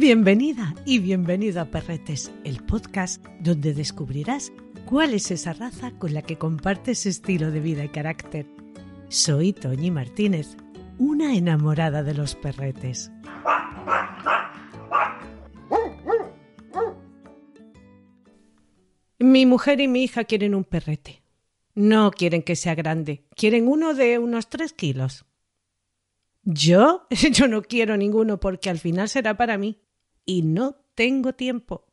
Bienvenida y bienvenido a Perretes, el podcast donde descubrirás cuál es esa raza con la que compartes estilo de vida y carácter. Soy Toñi Martínez, una enamorada de los perretes. Mi mujer y mi hija quieren un perrete. No quieren que sea grande, quieren uno de unos tres kilos. Yo, yo no quiero ninguno porque al final será para mí y no tengo tiempo.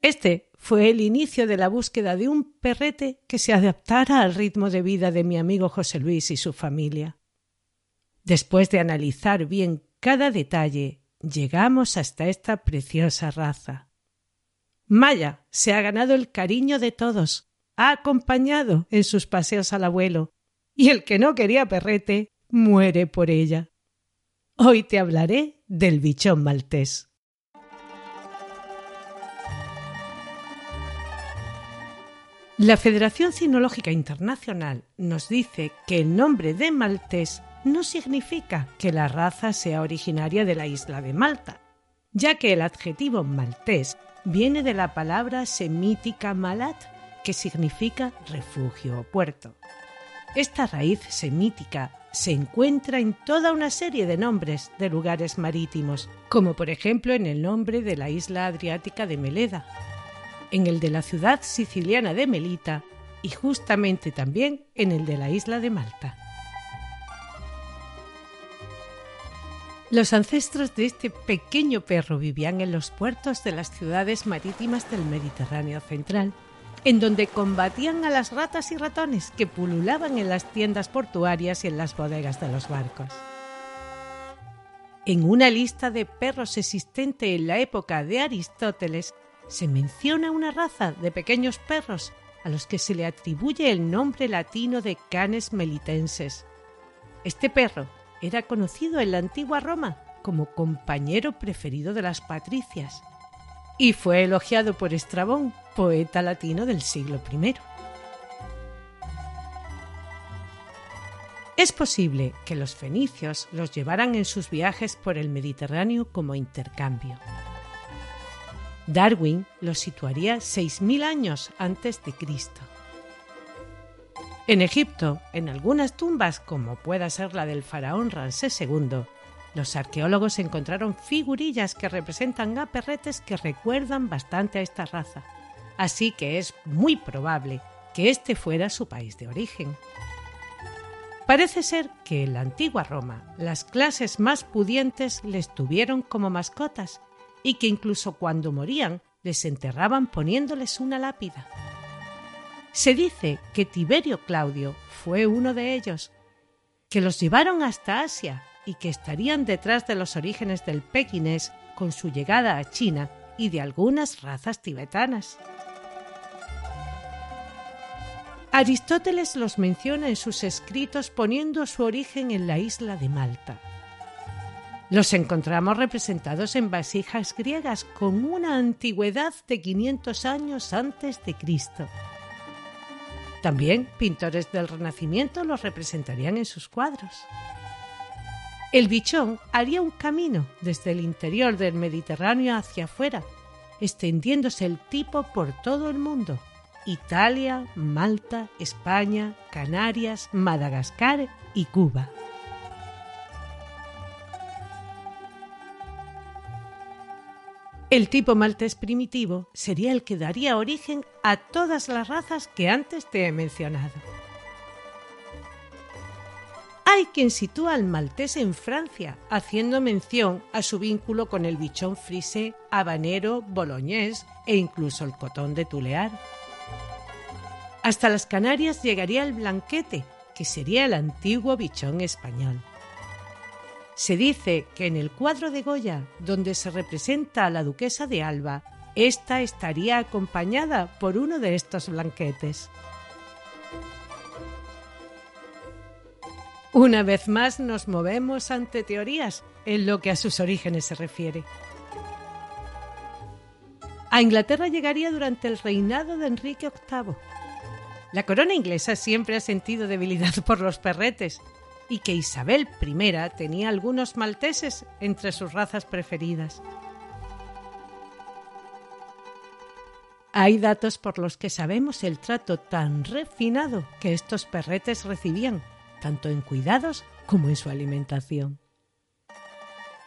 Este fue el inicio de la búsqueda de un perrete que se adaptara al ritmo de vida de mi amigo José Luis y su familia. Después de analizar bien cada detalle, llegamos hasta esta preciosa raza. Maya se ha ganado el cariño de todos, ha acompañado en sus paseos al abuelo, y el que no quería perrete muere por ella. Hoy te hablaré del bichón maltés. La Federación Cinológica Internacional nos dice que el nombre de maltés no significa que la raza sea originaria de la isla de Malta, ya que el adjetivo maltés viene de la palabra semítica malat, que significa refugio o puerto. Esta raíz semítica se encuentra en toda una serie de nombres de lugares marítimos, como por ejemplo en el nombre de la isla adriática de Meleda, en el de la ciudad siciliana de Melita y justamente también en el de la isla de Malta. Los ancestros de este pequeño perro vivían en los puertos de las ciudades marítimas del Mediterráneo central en donde combatían a las ratas y ratones que pululaban en las tiendas portuarias y en las bodegas de los barcos. En una lista de perros existente en la época de Aristóteles se menciona una raza de pequeños perros a los que se le atribuye el nombre latino de canes melitenses. Este perro era conocido en la antigua Roma como compañero preferido de las patricias y fue elogiado por Estrabón, poeta latino del siglo I. Es posible que los fenicios los llevaran en sus viajes por el Mediterráneo como intercambio. Darwin los situaría 6.000 años antes de Cristo. En Egipto, en algunas tumbas, como pueda ser la del faraón Ramsés II, los arqueólogos encontraron figurillas que representan a perretes que recuerdan bastante a esta raza, así que es muy probable que este fuera su país de origen. Parece ser que en la antigua Roma las clases más pudientes les tuvieron como mascotas y que incluso cuando morían les enterraban poniéndoles una lápida. Se dice que Tiberio Claudio fue uno de ellos, que los llevaron hasta Asia y que estarían detrás de los orígenes del pequinés con su llegada a China y de algunas razas tibetanas. Aristóteles los menciona en sus escritos poniendo su origen en la isla de Malta. Los encontramos representados en vasijas griegas con una antigüedad de 500 años antes de Cristo. También pintores del Renacimiento los representarían en sus cuadros. El bichón haría un camino desde el interior del Mediterráneo hacia afuera, extendiéndose el tipo por todo el mundo. Italia, Malta, España, Canarias, Madagascar y Cuba. El tipo maltés primitivo sería el que daría origen a todas las razas que antes te he mencionado. Hay quien sitúa al maltés en Francia, haciendo mención a su vínculo con el bichón frisé, habanero, boloñés e incluso el cotón de Tulear. Hasta las Canarias llegaría el blanquete, que sería el antiguo bichón español. Se dice que en el cuadro de Goya, donde se representa a la duquesa de Alba, esta estaría acompañada por uno de estos blanquetes. Una vez más nos movemos ante teorías en lo que a sus orígenes se refiere. A Inglaterra llegaría durante el reinado de Enrique VIII. La corona inglesa siempre ha sentido debilidad por los perretes, y que Isabel I tenía algunos malteses entre sus razas preferidas. Hay datos por los que sabemos el trato tan refinado que estos perretes recibían, tanto en cuidados como en su alimentación.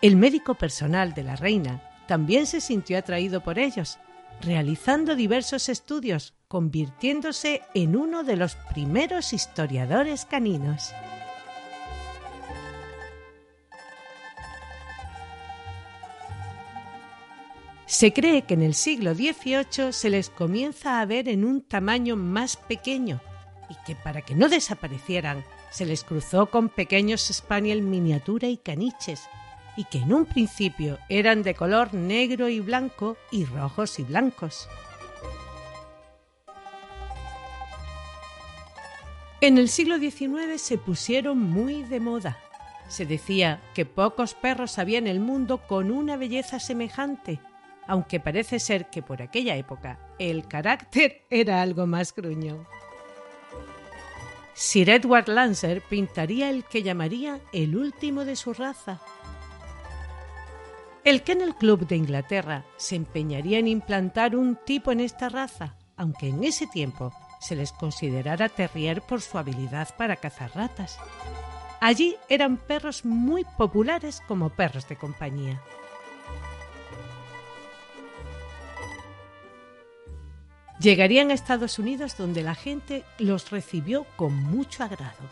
El médico personal de la reina también se sintió atraído por ellos, realizando diversos estudios, convirtiéndose en uno de los primeros historiadores caninos. Se cree que en el siglo XVIII se les comienza a ver en un tamaño más pequeño y que para que no desaparecieran se les cruzó con pequeños spaniel miniatura y caniches y que en un principio eran de color negro y blanco y rojos y blancos. En el siglo XIX se pusieron muy de moda. Se decía que pocos perros había en el mundo con una belleza semejante aunque parece ser que por aquella época el carácter era algo más gruñón. Sir Edward Lancer pintaría el que llamaría el último de su raza. El Kennel Club de Inglaterra se empeñaría en implantar un tipo en esta raza, aunque en ese tiempo se les considerara terrier por su habilidad para cazar ratas. Allí eran perros muy populares como perros de compañía. Llegarían a Estados Unidos donde la gente los recibió con mucho agrado.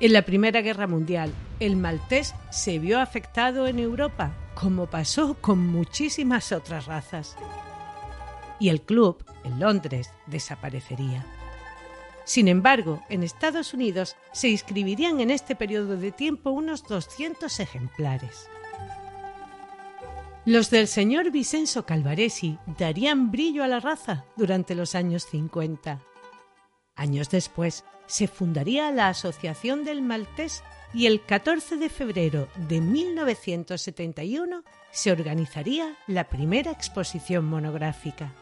En la Primera Guerra Mundial, el maltés se vio afectado en Europa, como pasó con muchísimas otras razas. Y el club, en Londres, desaparecería. Sin embargo, en Estados Unidos se inscribirían en este periodo de tiempo unos 200 ejemplares. Los del señor Vicenzo Calvaresi darían brillo a la raza durante los años 50. Años después, se fundaría la Asociación del Maltés y el 14 de febrero de 1971 se organizaría la primera exposición monográfica.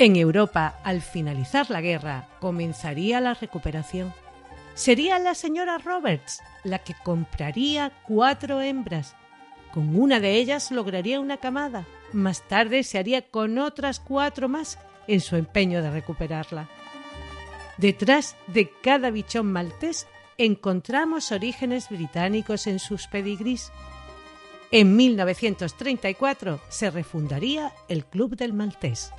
En Europa, al finalizar la guerra, comenzaría la recuperación sería la señora Roberts la que compraría cuatro hembras. Con una de ellas lograría una camada. Más tarde se haría con otras cuatro más en su empeño de recuperarla. Detrás de cada bichón maltés encontramos orígenes británicos en sus pedigrís. En 1934 se refundaría el Club del Maltés.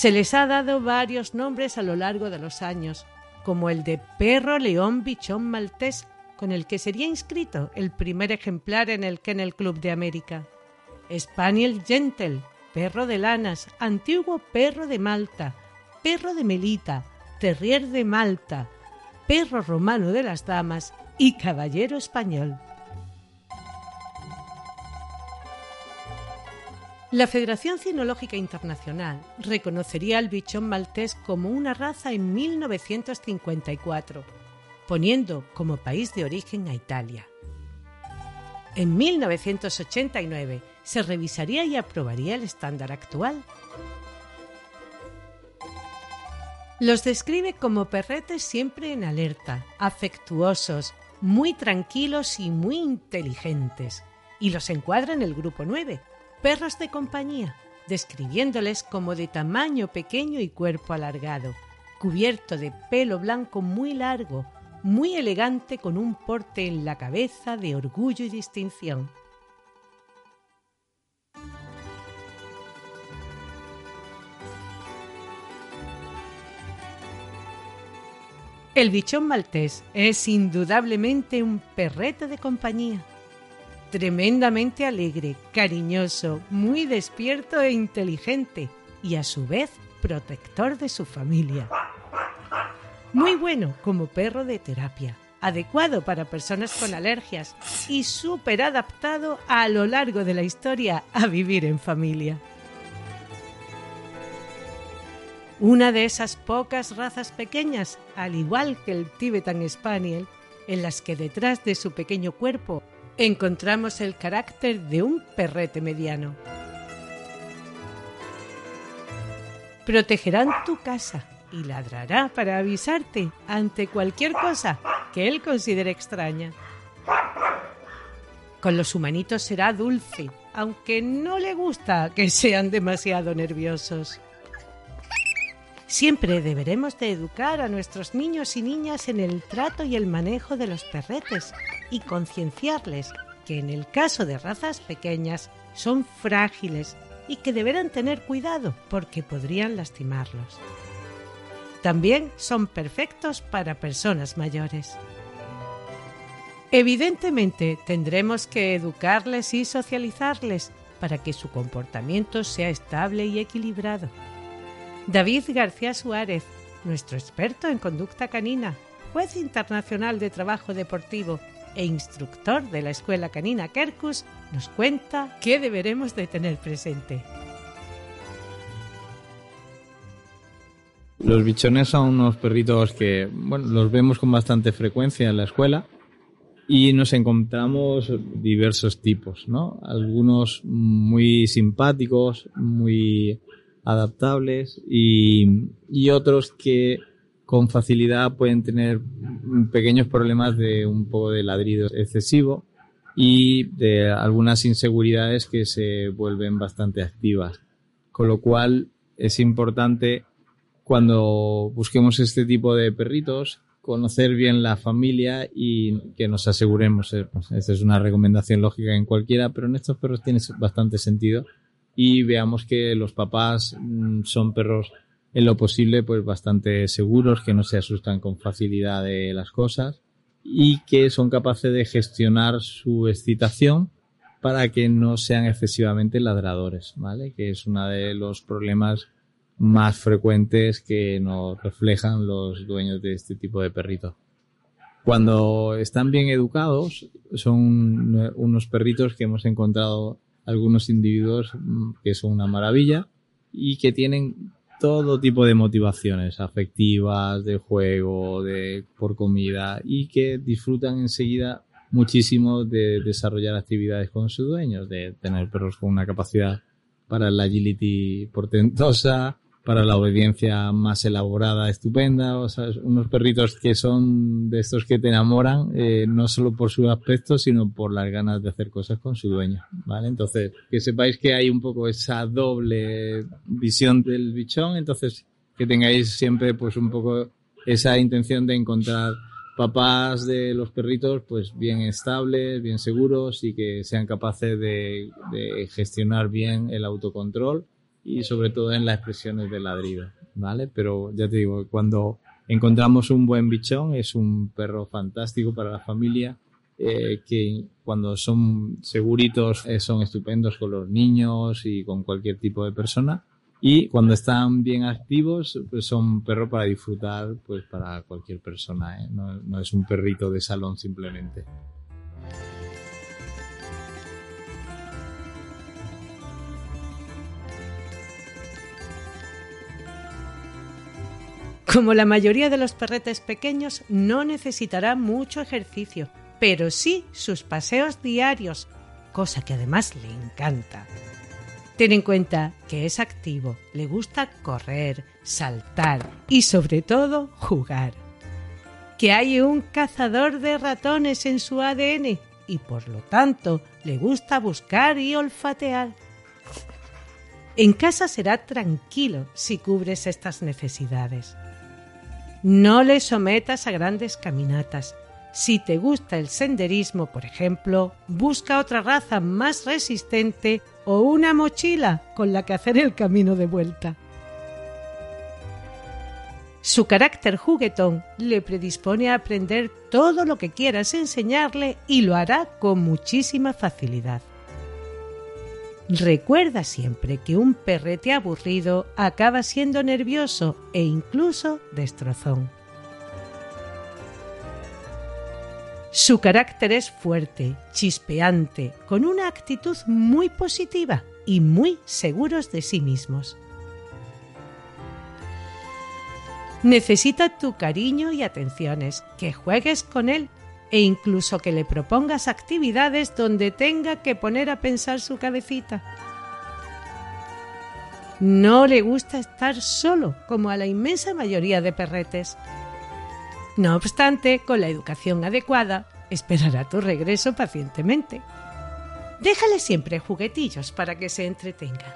Se les ha dado varios nombres a lo largo de los años, como el de perro león bichón maltés, con el que sería inscrito el primer ejemplar en el Kennel Club de América. Spaniel Gentle, perro de lanas, antiguo perro de Malta, perro de Melita, terrier de Malta, perro romano de las damas y caballero español. La Federación Cinológica Internacional reconocería al bichón maltés como una raza en 1954, poniendo como país de origen a Italia. En 1989 se revisaría y aprobaría el estándar actual. Los describe como perretes siempre en alerta, afectuosos, muy tranquilos y muy inteligentes, y los encuadra en el grupo 9, perros de compañía, describiéndoles como de tamaño pequeño y cuerpo alargado, cubierto de pelo blanco muy largo, muy elegante con un porte en la cabeza de orgullo y distinción. El bichón maltés es indudablemente un perrete de compañía tremendamente alegre, cariñoso, muy despierto e inteligente y a su vez protector de su familia. Muy bueno como perro de terapia, adecuado para personas con alergias y súper adaptado a lo largo de la historia a vivir en familia. Una de esas pocas razas pequeñas, al igual que el Tibetan Spaniel, en las que detrás de su pequeño cuerpo encontramos el carácter de un perrete mediano. Protegerán tu casa y ladrará para avisarte ante cualquier cosa que él considere extraña. Con los humanitos será dulce, aunque no le gusta que sean demasiado nerviosos. Siempre deberemos de educar a nuestros niños y niñas en el trato y el manejo de los perretes y concienciarles que en el caso de razas pequeñas son frágiles y que deberán tener cuidado porque podrían lastimarlos. También son perfectos para personas mayores. Evidentemente tendremos que educarles y socializarles para que su comportamiento sea estable y equilibrado. David García Suárez, nuestro experto en conducta canina, juez internacional de trabajo deportivo e instructor de la Escuela Canina Kerkus, nos cuenta qué deberemos de tener presente. Los bichones son unos perritos que, bueno, los vemos con bastante frecuencia en la escuela y nos encontramos diversos tipos, ¿no? Algunos muy simpáticos, muy adaptables y, otros que con facilidad pueden tener pequeños problemas de un poco de ladrido excesivo y de algunas inseguridades que se vuelven bastante activas. Con lo cual es importante cuando busquemos este tipo de perritos conocer bien la familia y que nos aseguremos, eh, pues, esta es una recomendación lógica en cualquiera, pero en estos perros tiene bastante sentido y veamos que los papás mm, son perros en lo posible pues bastante seguros, que no se asustan con facilidad de las cosas y que son capaces de gestionar su excitación para que no sean excesivamente ladradores, ¿vale? Que es uno de los problemas más frecuentes que nos reflejan los dueños de este tipo de perritos. Cuando están bien educados, son unos perritos que hemos encontrado algunos individuos mm, que son una maravilla y que tienen todo tipo de motivaciones afectivas, de juego, de por comida y que disfrutan enseguida muchísimo de desarrollar actividades con sus dueños, de tener perros con una capacidad para la agility portentosa, para la obediencia más elaborada, estupenda, o sea, unos perritos que son de estos que te enamoran, eh, no solo por su aspecto, sino por las ganas de hacer cosas con su dueño, ¿vale? Entonces, que sepáis que hay un poco esa doble visión del bichón, entonces que tengáis siempre pues un poco esa intención de encontrar papás de los perritos pues bien estables, bien seguros y que sean capaces de, de gestionar bien el autocontrol y sobre todo en las expresiones de ladrido, ¿vale? Pero ya te digo, cuando encontramos un buen bichón es un perro fantástico para la familia, eh, que cuando son seguritos eh, son estupendos con los niños y con cualquier tipo de persona. Y cuando están bien activos, pues son perros para disfrutar, pues para cualquier persona, ¿eh? no, no es un perrito de salón simplemente. Como la mayoría de los perretes pequeños, no necesitará mucho ejercicio, pero sí sus paseos diarios, cosa que además le encanta. Ten en cuenta que es activo, le gusta correr, saltar y sobre todo jugar. Que hay un cazador de ratones en su ADN y por lo tanto le gusta buscar y olfatear. En casa será tranquilo si cubres estas necesidades. No le sometas a grandes caminatas. Si te gusta el senderismo, por ejemplo, busca otra raza más resistente o una mochila con la que hacer el camino de vuelta. Su carácter juguetón le predispone a aprender todo lo que quieras enseñarle y lo hará con muchísima facilidad. Recuerda siempre que un perrete aburrido acaba siendo nervioso e incluso destrozón. Su carácter es fuerte, chispeante, con una actitud muy positiva y muy seguros de sí mismos. Necesita tu cariño y atenciones, que juegues con él e incluso que le propongas actividades donde tenga que poner a pensar su cabecita. No le gusta estar solo, como a la inmensa mayoría de perretes. No obstante, con la educación adecuada, esperará tu regreso pacientemente. Déjale siempre juguetillos para que se entretenga.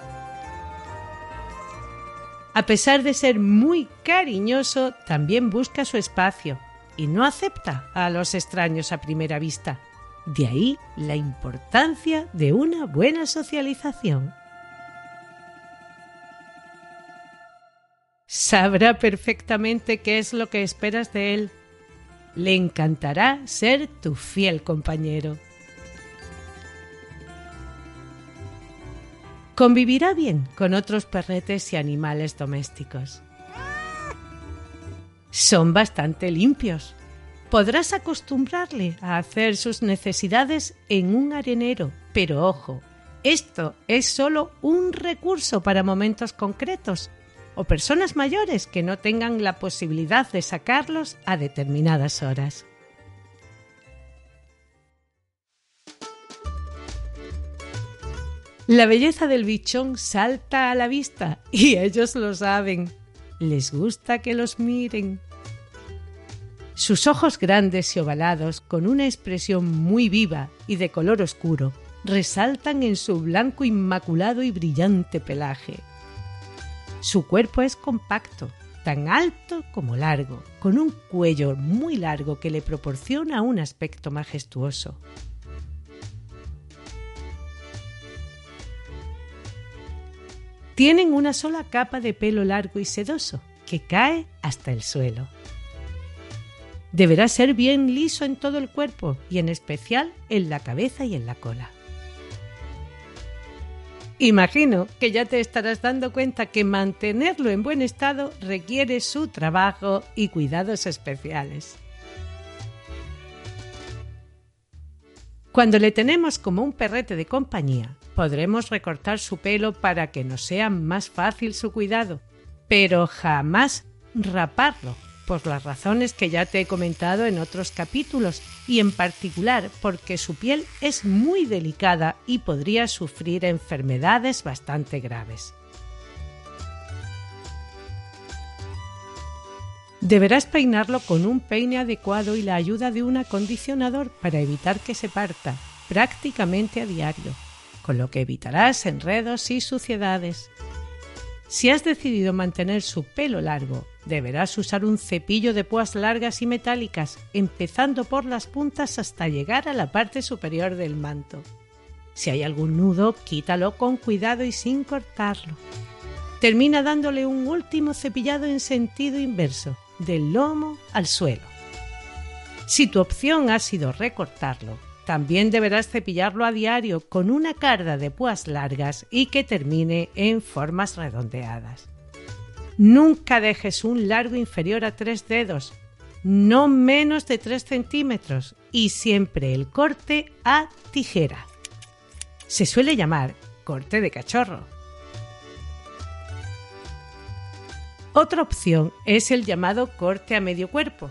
A pesar de ser muy cariñoso, también busca su espacio y no acepta a los extraños a primera vista. De ahí la importancia de una buena socialización. Sabrá perfectamente qué es lo que esperas de él. Le encantará ser tu fiel compañero. Convivirá bien con otros perretes y animales domésticos. Son bastante limpios. Podrás acostumbrarle a hacer sus necesidades en un arenero, pero ojo, esto es solo un recurso para momentos concretos o personas mayores que no tengan la posibilidad de sacarlos a determinadas horas. La belleza del bichón salta a la vista y ellos lo saben. Les gusta que los miren. Sus ojos grandes y ovalados, con una expresión muy viva y de color oscuro, resaltan en su blanco inmaculado y brillante pelaje. Su cuerpo es compacto, tan alto como largo, con un cuello muy largo que le proporciona un aspecto majestuoso. Tienen una sola capa de pelo largo y sedoso que cae hasta el suelo. Deberá ser bien liso en todo el cuerpo y en especial en la cabeza y en la cola. Imagino que ya te estarás dando cuenta que mantenerlo en buen estado requiere su trabajo y cuidados especiales. Cuando le tenemos como un perrete de compañía, podremos recortar su pelo para que nos sea más fácil su cuidado, pero jamás raparlo, por las razones que ya te he comentado en otros capítulos, y en particular porque su piel es muy delicada y podría sufrir enfermedades bastante graves. Deberás peinarlo con un peine adecuado y la ayuda de un acondicionador para evitar que se parta, prácticamente a diario, con lo que evitarás enredos y suciedades. Si has decidido mantener su pelo largo, deberás usar un cepillo de púas largas y metálicas, empezando por las puntas hasta llegar a la parte superior del manto. Si hay algún nudo, quítalo con cuidado y sin cortarlo. Termina dándole un último cepillado en sentido inverso, del lomo al suelo. Si tu opción ha sido recortarlo, también deberás cepillarlo a diario con una carda de púas largas y que termine en formas redondeadas. Nunca dejes un largo inferior a tres dedos, no menos de 3 centímetros y siempre el corte a tijera. Se suele llamar corte de cachorro. Otra opción es el llamado corte a medio cuerpo.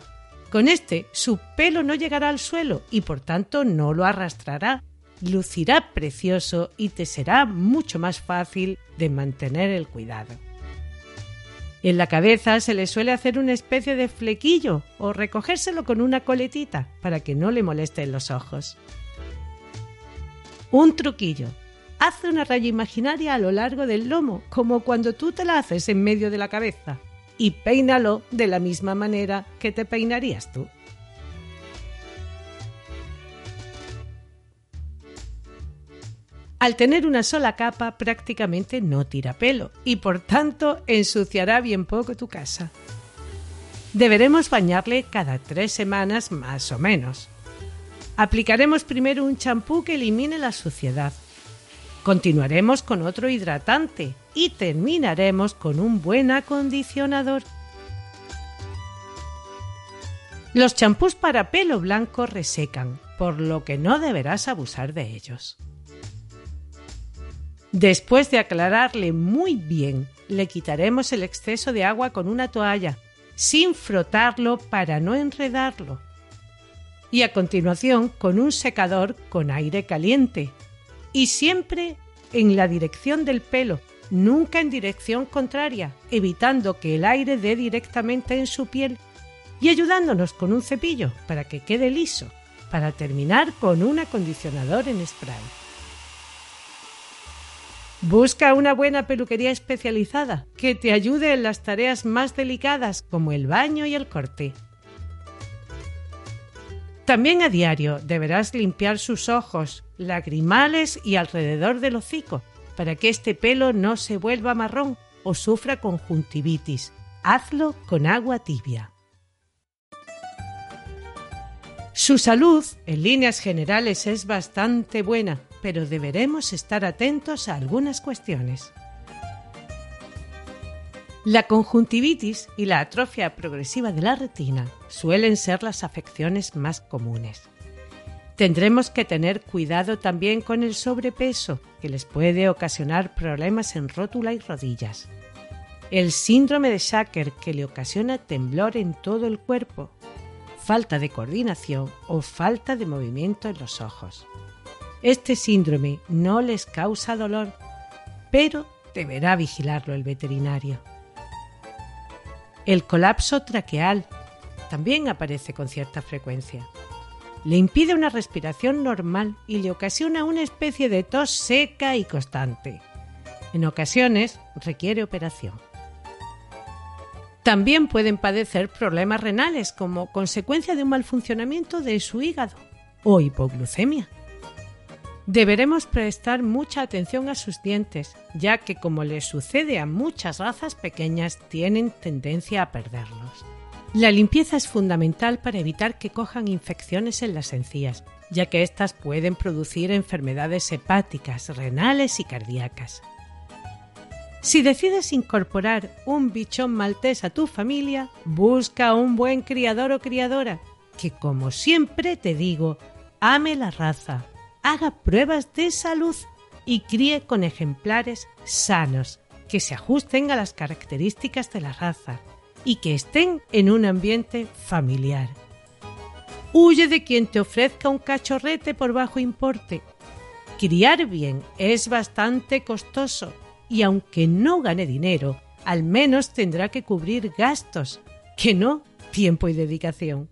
Con este, su pelo no llegará al suelo y por tanto no lo arrastrará. Lucirá precioso y te será mucho más fácil de mantener el cuidado. En la cabeza se le suele hacer una especie de flequillo o recogérselo con una coletita para que no le molesten los ojos. Un truquillo Haz una raya imaginaria a lo largo del lomo, como cuando tú te la haces en medio de la cabeza, y peínalo de la misma manera que te peinarías tú. Al tener una sola capa prácticamente no tira pelo y por tanto ensuciará bien poco tu casa. Deberemos bañarle cada tres semanas más o menos. Aplicaremos primero un champú que elimine la suciedad Continuaremos con otro hidratante y terminaremos con un buen acondicionador. Los champús para pelo blanco resecan, por lo que no deberás abusar de ellos. Después de aclararle muy bien, le quitaremos el exceso de agua con una toalla, sin frotarlo para no enredarlo. Y a continuación con un secador con aire caliente, y siempre en la dirección del pelo nunca en dirección contraria, evitando que el aire dé directamente en su piel y ayudándonos con un cepillo para que quede liso, para terminar con un acondicionador en spray. Busca una buena peluquería especializada que te ayude en las tareas más delicadas como el baño y el corte. También a diario deberás limpiar sus ojos, lagrimales y alrededor del hocico para que este pelo no se vuelva marrón o sufra conjuntivitis. Hazlo con agua tibia. Su salud, en líneas generales, es bastante buena, pero deberemos estar atentos a algunas cuestiones. La conjuntivitis y la atrofia progresiva de la retina suelen ser las afecciones más comunes. Tendremos que tener cuidado también con el sobrepeso, que les puede ocasionar problemas en rótula y rodillas. El síndrome de Shaker, que le ocasiona temblor en todo el cuerpo, falta de coordinación o falta de movimiento en los ojos. Este síndrome no les causa dolor, pero deberá vigilarlo el veterinario. El colapso traqueal también aparece con cierta frecuencia. Le impide una respiración normal y le ocasiona una especie de tos seca y constante. En ocasiones requiere operación. También pueden padecer problemas renales como consecuencia de un mal funcionamiento de su hígado o hipoglucemia. Deberemos prestar mucha atención a sus dientes, ya que como les sucede a muchas razas pequeñas, tienen tendencia a perderlos. La limpieza es fundamental para evitar que cojan infecciones en las encías, ya que éstas pueden producir enfermedades hepáticas, renales y cardíacas. Si decides incorporar un bichón maltés a tu familia, busca un buen criador o criadora que, como siempre te digo, ame la raza, haga pruebas de salud y críe con ejemplares sanos que se ajusten a las características de la raza y que estén en un ambiente familiar. Huye de quien te ofrezca un cachorrete por bajo importe. Criar bien es bastante costoso y aunque no gane dinero, al menos tendrá que cubrir gastos, que no tiempo y dedicación.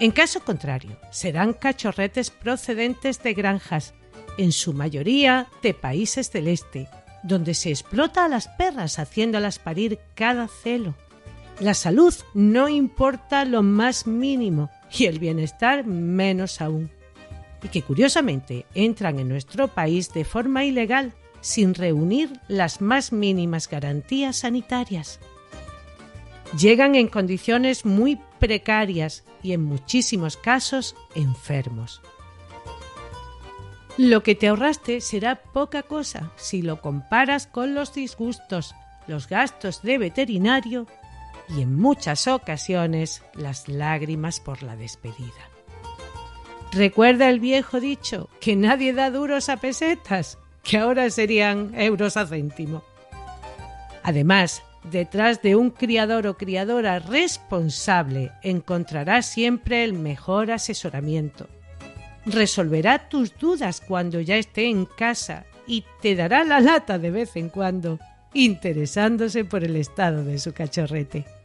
En caso contrario, serán cachorretes procedentes de granjas, en su mayoría de países del este, donde se explota a las perras haciéndolas parir cada celo. La salud no importa lo más mínimo y el bienestar menos aún. Y que curiosamente entran en nuestro país de forma ilegal sin reunir las más mínimas garantías sanitarias. Llegan en condiciones muy precarias y en muchísimos casos enfermos. Lo que te ahorraste será poca cosa si lo comparas con los disgustos, los gastos de veterinario y en muchas ocasiones las lágrimas por la despedida. Recuerda el viejo dicho que nadie da duros a pesetas que ahora serían euros a céntimo. Además, detrás de un criador o criadora responsable encontrarás siempre el mejor asesoramiento. Resolverá tus dudas cuando ya esté en casa y te dará la lata de vez en cuando, interesándose por el estado de su cachorrete.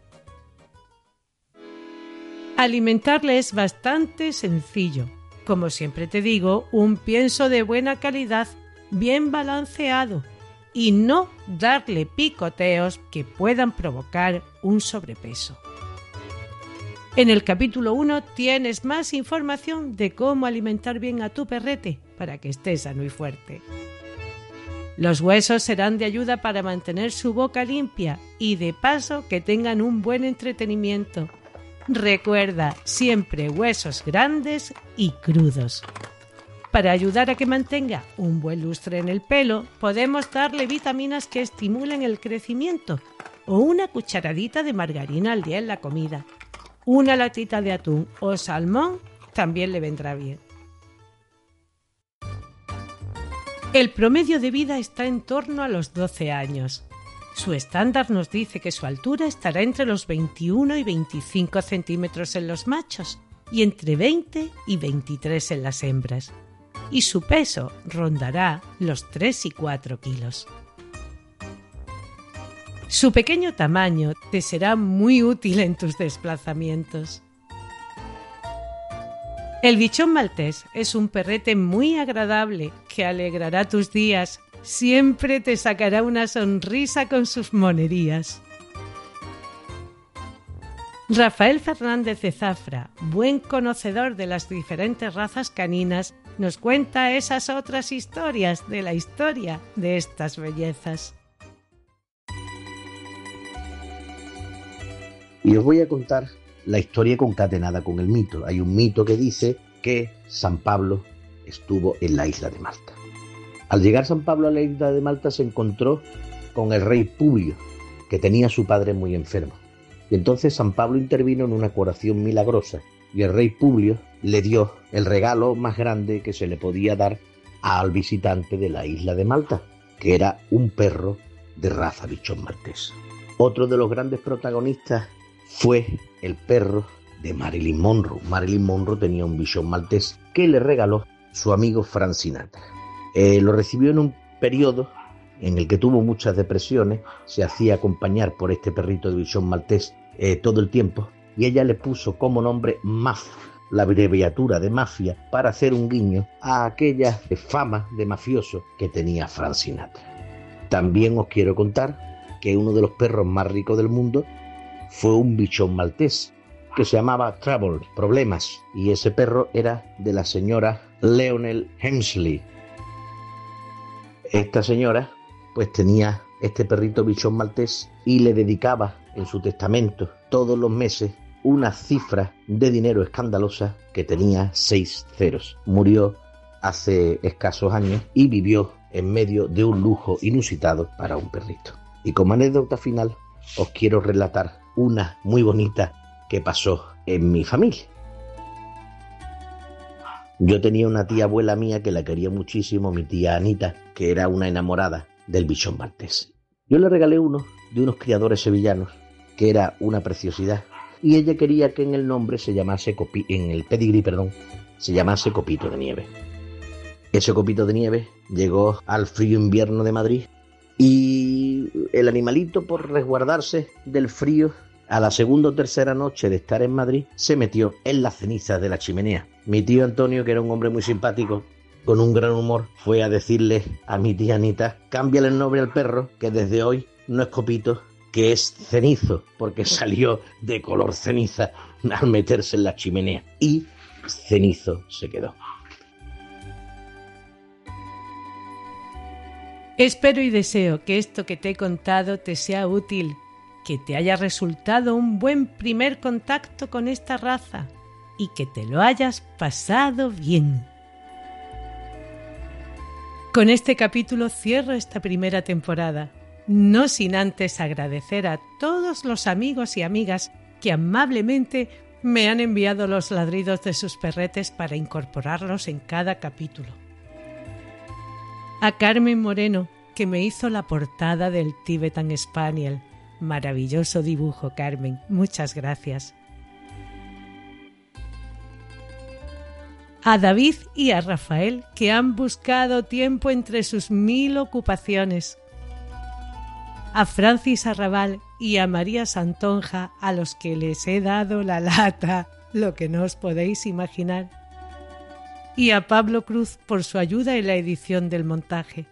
Alimentarle es bastante sencillo. Como siempre te digo, un pienso de buena calidad bien balanceado y no darle picoteos que puedan provocar un sobrepeso. En el capítulo 1 tienes más información de cómo alimentar bien a tu perrete para que esté sano y fuerte. Los huesos serán de ayuda para mantener su boca limpia y de paso que tengan un buen entretenimiento. Recuerda siempre huesos grandes y crudos. Para ayudar a que mantenga un buen lustre en el pelo, podemos darle vitaminas que estimulen el crecimiento o una cucharadita de margarina al día en la comida. Una latita de atún o salmón también le vendrá bien. El promedio de vida está en torno a los 12 años. Su estándar nos dice que su altura estará entre los 21 y 25 centímetros en los machos y entre 20 y 23 en las hembras y su peso rondará los 3 y 4 kilos. Su pequeño tamaño te será muy útil en tus desplazamientos. El bichón maltés es un perrete muy agradable que alegrará tus días. Siempre te sacará una sonrisa con sus monerías. Rafael Fernández de Zafra, buen conocedor de las diferentes razas caninas, nos cuenta esas otras historias de la historia de estas bellezas. Y os voy a contar la historia concatenada con el mito. Hay un mito que dice que San Pablo estuvo en la isla de Malta. Al llegar San Pablo a la isla de Malta se encontró con el rey Publio, que tenía a su padre muy enfermo. Y entonces San Pablo intervino en una curación milagrosa y el rey Publio le dio el regalo más grande que se le podía dar al visitante de la isla de Malta, que era un perro de raza bichón maltés. Otro de los grandes protagonistas fue el perro de Marilyn Monroe. Marilyn Monroe tenía un bichón maltés que le regaló su amigo Frank. Eh, lo recibió en un periodo en el que tuvo muchas depresiones, se hacía acompañar por este perrito de bichón maltés eh, todo el tiempo y ella le puso como nombre Maf, la abreviatura de mafia, para hacer un guiño a aquella fama de mafioso que tenía Frank. También os quiero contar que uno de los perros más ricos del mundo fue un bichón maltés que se llamaba Trouble, Problemas, y ese perro era de la señora Leonel Hemsley. Esta señora pues tenía este perrito bichón maltés y le dedicaba en su testamento todos los meses una cifra de dinero escandalosa que tenía seis ceros. Murió hace escasos años y vivió en medio de un lujo inusitado para un perrito. Y como anécdota final os quiero relatar una muy bonita que pasó en mi familia. Yo tenía una tía abuela mía que la quería muchísimo, mi tía Anita, que era una enamorada del bichón maltés. Yo le regalé uno de unos criadores sevillanos, que era una preciosidad, y ella quería que en el nombre se llamase, en el pedigrí, perdón, se llamase Copito de Nieve. Ese copito de nieve llegó al frío invierno de Madrid y el animalito, por resguardarse del frío, a la segunda o tercera noche de estar en Madrid, se metió en las cenizas de la chimenea. Mi tío Antonio, que era un hombre muy simpático, con un gran humor, fue a decirle a mi tía Anita, cámbiale el nombre al perro, que desde hoy no es copito, que es cenizo, porque salió de color ceniza al meterse en la chimenea. Y cenizo se quedó. Espero y deseo que esto que te he contado te sea útil, que te haya resultado un buen primer contacto con esta raza y que te lo hayas pasado bien. Con este capítulo cierro esta primera temporada, no sin antes agradecer a todos los amigos y amigas que amablemente me han enviado los ladridos de sus perretes para incorporarlos en cada capítulo a Carmen Moreno, que me hizo la portada del Tibetan Spaniel. Maravilloso dibujo, Carmen. Muchas gracias. A David y a Rafael, que han buscado tiempo entre sus mil ocupaciones. A Francis Arrabal y a María Santonja, a los que les he dado la lata, lo que no os podéis imaginar y a Pablo Cruz por su ayuda en la edición del montaje.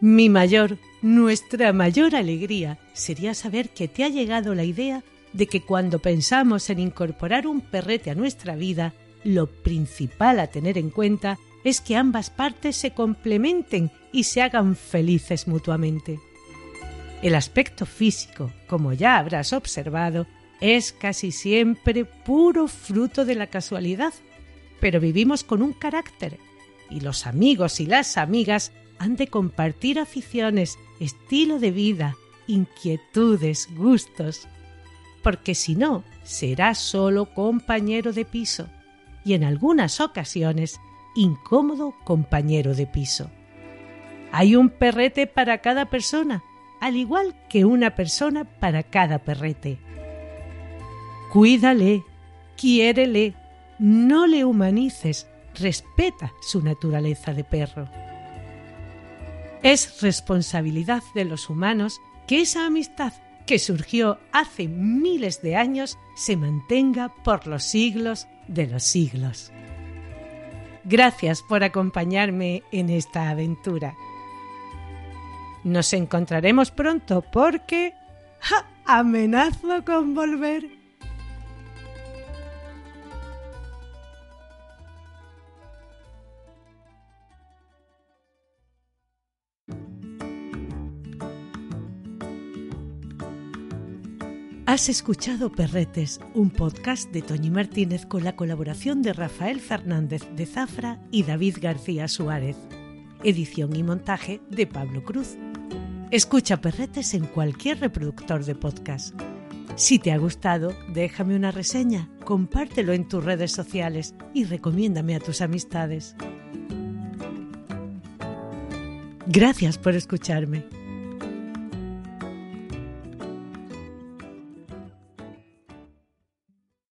Mi mayor, nuestra mayor alegría sería saber que te ha llegado la idea de que cuando pensamos en incorporar un perrete a nuestra vida, lo principal a tener en cuenta es que ambas partes se complementen y se hagan felices mutuamente. El aspecto físico, como ya habrás observado, es casi siempre puro fruto de la casualidad pero vivimos con un carácter y los amigos y las amigas han de compartir aficiones, estilo de vida, inquietudes, gustos, porque si no, será solo compañero de piso y en algunas ocasiones incómodo compañero de piso. Hay un perrete para cada persona, al igual que una persona para cada perrete. Cuídale, quiérele, no le humanices, respeta su naturaleza de perro. Es responsabilidad de los humanos que esa amistad que surgió hace miles de años se mantenga por los siglos de los siglos. Gracias por acompañarme en esta aventura. Nos encontraremos pronto porque amenazo con volver. Has escuchado Perretes, un podcast de Toñi Martínez con la colaboración de Rafael Fernández de Zafra y David García Suárez. Edición y montaje de Pablo Cruz. Escucha Perretes en cualquier reproductor de podcast. Si te ha gustado, déjame una reseña, compártelo en tus redes sociales y recomiéndame a tus amistades. Gracias por escucharme.